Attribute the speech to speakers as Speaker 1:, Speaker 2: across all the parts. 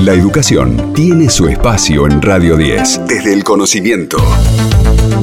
Speaker 1: La educación tiene su espacio en Radio 10, desde el conocimiento.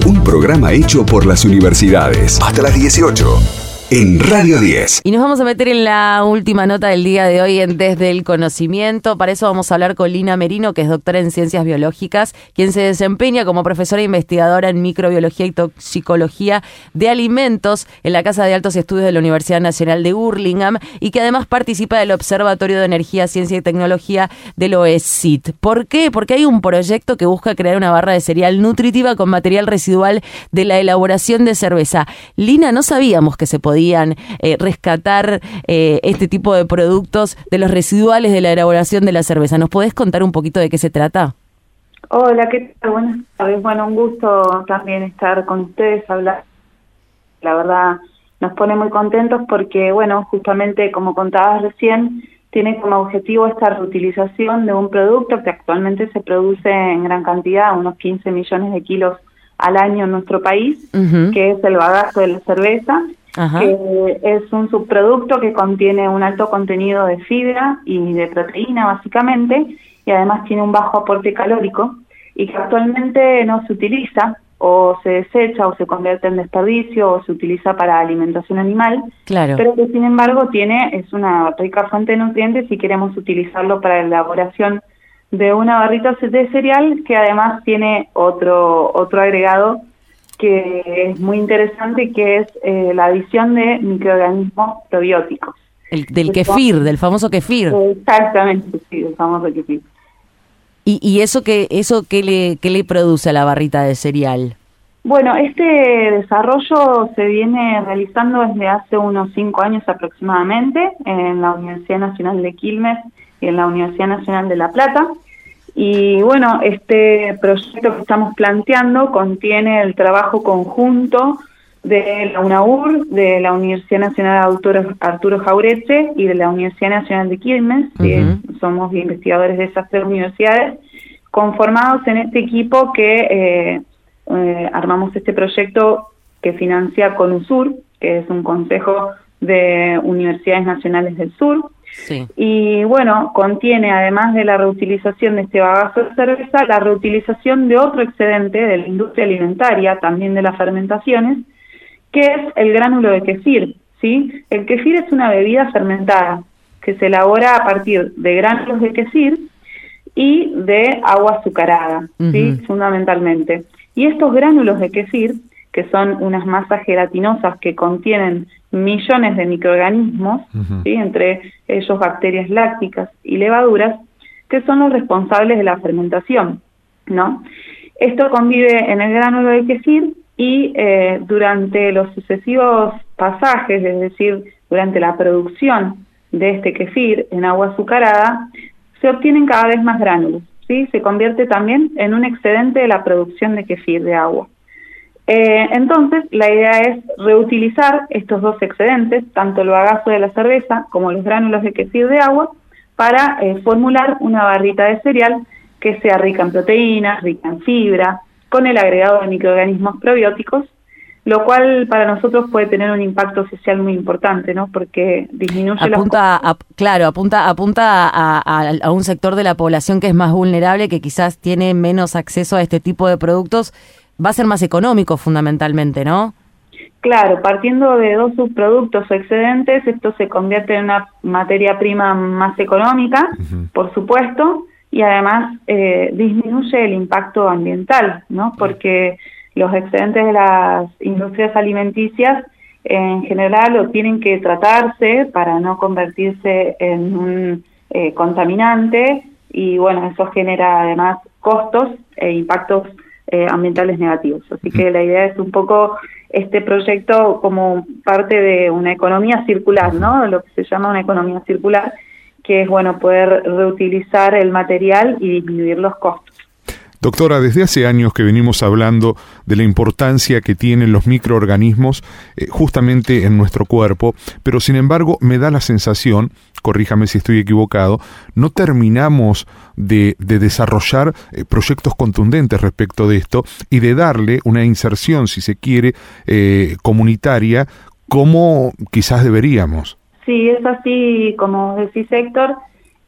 Speaker 1: Un programa hecho por las universidades. Hasta las 18 en Radio 10.
Speaker 2: Y nos vamos a meter en la última nota del día de hoy en Desde el Conocimiento. Para eso vamos a hablar con Lina Merino, que es doctora en Ciencias Biológicas, quien se desempeña como profesora investigadora en microbiología y toxicología de alimentos en la Casa de Altos Estudios de la Universidad Nacional de Burlingame y que además participa del Observatorio de Energía, Ciencia y Tecnología del OESIT. ¿Por qué? Porque hay un proyecto que busca crear una barra de cereal nutritiva con material residual de la elaboración de cerveza. Lina, no sabíamos que se podía podían eh, rescatar eh, este tipo de productos de los residuales de la elaboración de la cerveza. ¿Nos podés contar un poquito de qué se trata?
Speaker 3: Hola, ¿qué tal? Buenas tardes. Bueno, un gusto también estar con ustedes, hablar. La verdad, nos pone muy contentos porque, bueno, justamente como contabas recién, tiene como objetivo esta reutilización de un producto que actualmente se produce en gran cantidad, unos 15 millones de kilos al año en nuestro país, que es el bagazo de la cerveza, que es un subproducto que contiene un alto contenido de fibra y de proteína básicamente, y además tiene un bajo aporte calórico, y que actualmente no se utiliza o se desecha o se convierte en desperdicio o se utiliza para alimentación animal,
Speaker 2: claro.
Speaker 3: pero que sin embargo tiene es una rica fuente de nutrientes si queremos utilizarlo para la elaboración de una barrita de cereal que además tiene otro otro agregado que es muy interesante, que es eh, la adición de microorganismos probióticos.
Speaker 2: El, del kefir, del famoso kefir.
Speaker 3: Exactamente, sí, del famoso kefir.
Speaker 2: ¿Y, y eso qué eso qué le, qué le produce a la barrita de cereal?
Speaker 3: Bueno, este desarrollo se viene realizando desde hace unos cinco años aproximadamente en la Universidad Nacional de Quilmes y en la Universidad Nacional de La Plata. Y bueno, este proyecto que estamos planteando contiene el trabajo conjunto de la UNAUR, de la Universidad Nacional Arturo, Arturo Jaureche y de la Universidad Nacional de Quilmes, que somos investigadores de esas tres universidades, conformados en este equipo que eh, eh, armamos este proyecto que financia CONUSUR, que es un consejo de universidades nacionales del sur, y bueno, contiene además de la reutilización de este bagazo de cerveza, la reutilización de otro excedente de la industria alimentaria, también de las fermentaciones, que es el gránulo de kefir. ¿sí? El kefir es una bebida fermentada que se elabora a partir de gránulos de kefir y de agua azucarada, ¿sí? fundamentalmente. Y estos gránulos de kefir, que son unas masas gelatinosas que contienen millones de microorganismos, entre ellos bacterias lácticas y levaduras, que son los responsables de la fermentación. ¿no? Esto convive en el gránulo de kefir y eh, durante los sucesivos pasajes, es decir, durante la producción de este kefir en agua azucarada, se obtienen cada vez más gránulos. ¿sí? Se convierte también en un excedente de la producción de kefir de agua. Eh, entonces, la idea es reutilizar estos dos excedentes, tanto el bagazo de la cerveza como los gránulos de quesir de agua, para eh, formular una barrita de cereal que sea rica en proteínas, rica en fibra, con el agregado de microorganismos probióticos, lo cual para nosotros puede tener un impacto social muy importante, ¿no? Porque disminuye
Speaker 2: apunta claro, apunta apunta a, un sector de la población que es más vulnerable, que quizás tiene menos acceso a este tipo de productos va a ser más económico fundamentalmente, ¿no?
Speaker 3: Claro, partiendo de dos subproductos o excedentes, esto se convierte en una materia prima más económica, por supuesto, y además eh, disminuye el impacto ambiental, ¿no? Porque los excedentes de las industrias alimenticias en general lo tienen que tratarse para no convertirse en un eh, contaminante y bueno, eso genera además costos e impactos eh, ambientales negativos. Así que la idea es un poco este proyecto como parte de una economía circular, ¿no? Lo que se llama una economía circular, que es bueno poder reutilizar el material y disminuir los costos.
Speaker 4: Doctora, desde hace años que venimos hablando de la importancia que tienen los microorganismos eh, justamente en nuestro cuerpo, pero sin embargo me da la sensación, corríjame si estoy equivocado, no terminamos de, desarrollar eh, proyectos contundentes respecto de esto y de darle una inserción, si se quiere, eh, comunitaria como quizás deberíamos.
Speaker 3: Sí, es así como decís Héctor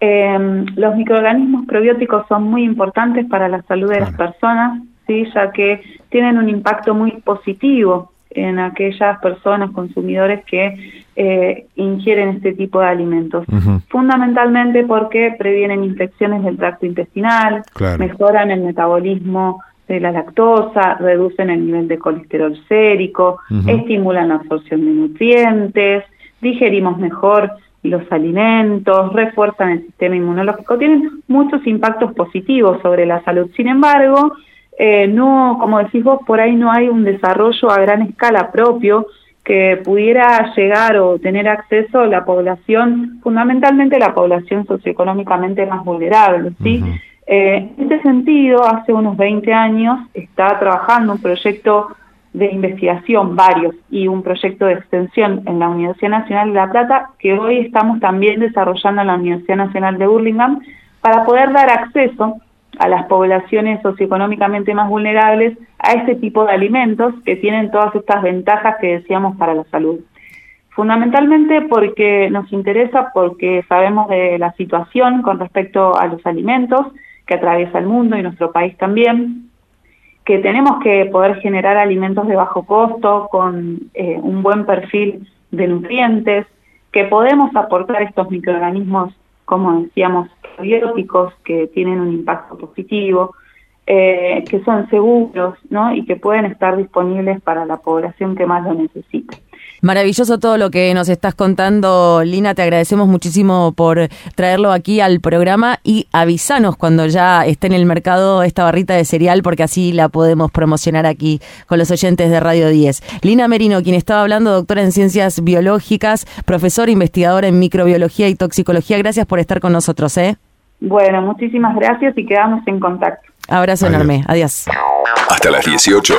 Speaker 3: Em, los microorganismos probióticos son muy importantes para la salud de las personas, ¿sí? ya que tienen un impacto muy positivo en aquellas personas, consumidores que eh, ingieren este tipo de alimentos. Fundamentalmente porque previenen infecciones del tracto intestinal, mejoran el metabolismo de la lactosa, reducen el nivel de colesterol sérico, estimulan la absorción de nutrientes, digerimos mejor los alimentos, refuerzan el sistema inmunológico, tienen muchos impactos positivos sobre la salud. Sin embargo, eh, no, como decís vos, por ahí no hay un desarrollo a gran escala propio que pudiera llegar o tener acceso a la población, fundamentalmente la población socioeconómicamente más vulnerable, ¿sí? Eh, en este sentido, hace unos 20 años está trabajando un proyecto de investigación, varios, y un proyecto de extensión en la Universidad Nacional de La Plata, que hoy estamos también desarrollando en la Universidad Nacional de Burlingame, para poder dar acceso a las poblaciones socioeconómicamente más vulnerables a este tipo de alimentos que tienen todas estas ventajas que decíamos para la salud. Fundamentalmente porque nos interesa, porque sabemos de la situación con respecto a los alimentos que atraviesa el mundo y nuestro país también, que tenemos que poder generar alimentos de bajo costo con eh, un buen perfil de nutrientes, que podemos aportar estos microorganismos como decíamos, probióticos que tienen un impacto positivo, eh, que son seguros ¿no? y que pueden estar disponibles para la población que más lo necesita.
Speaker 2: Maravilloso todo lo que nos estás contando, Lina. Te agradecemos muchísimo por traerlo aquí al programa y avisanos cuando ya esté en el mercado esta barrita de cereal, porque así la podemos promocionar aquí con los oyentes de Radio 10. Lina Merino, quien estaba hablando, doctora en ciencias biológicas, profesora investigadora en microbiología y toxicología. Gracias por estar con nosotros. ¿eh?
Speaker 3: Bueno, muchísimas gracias y quedamos en contacto.
Speaker 2: Abrazo enorme. Adiós.
Speaker 1: Hasta las 18.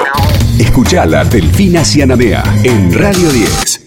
Speaker 1: Escuchala Delfina Cianamea en Radio 10.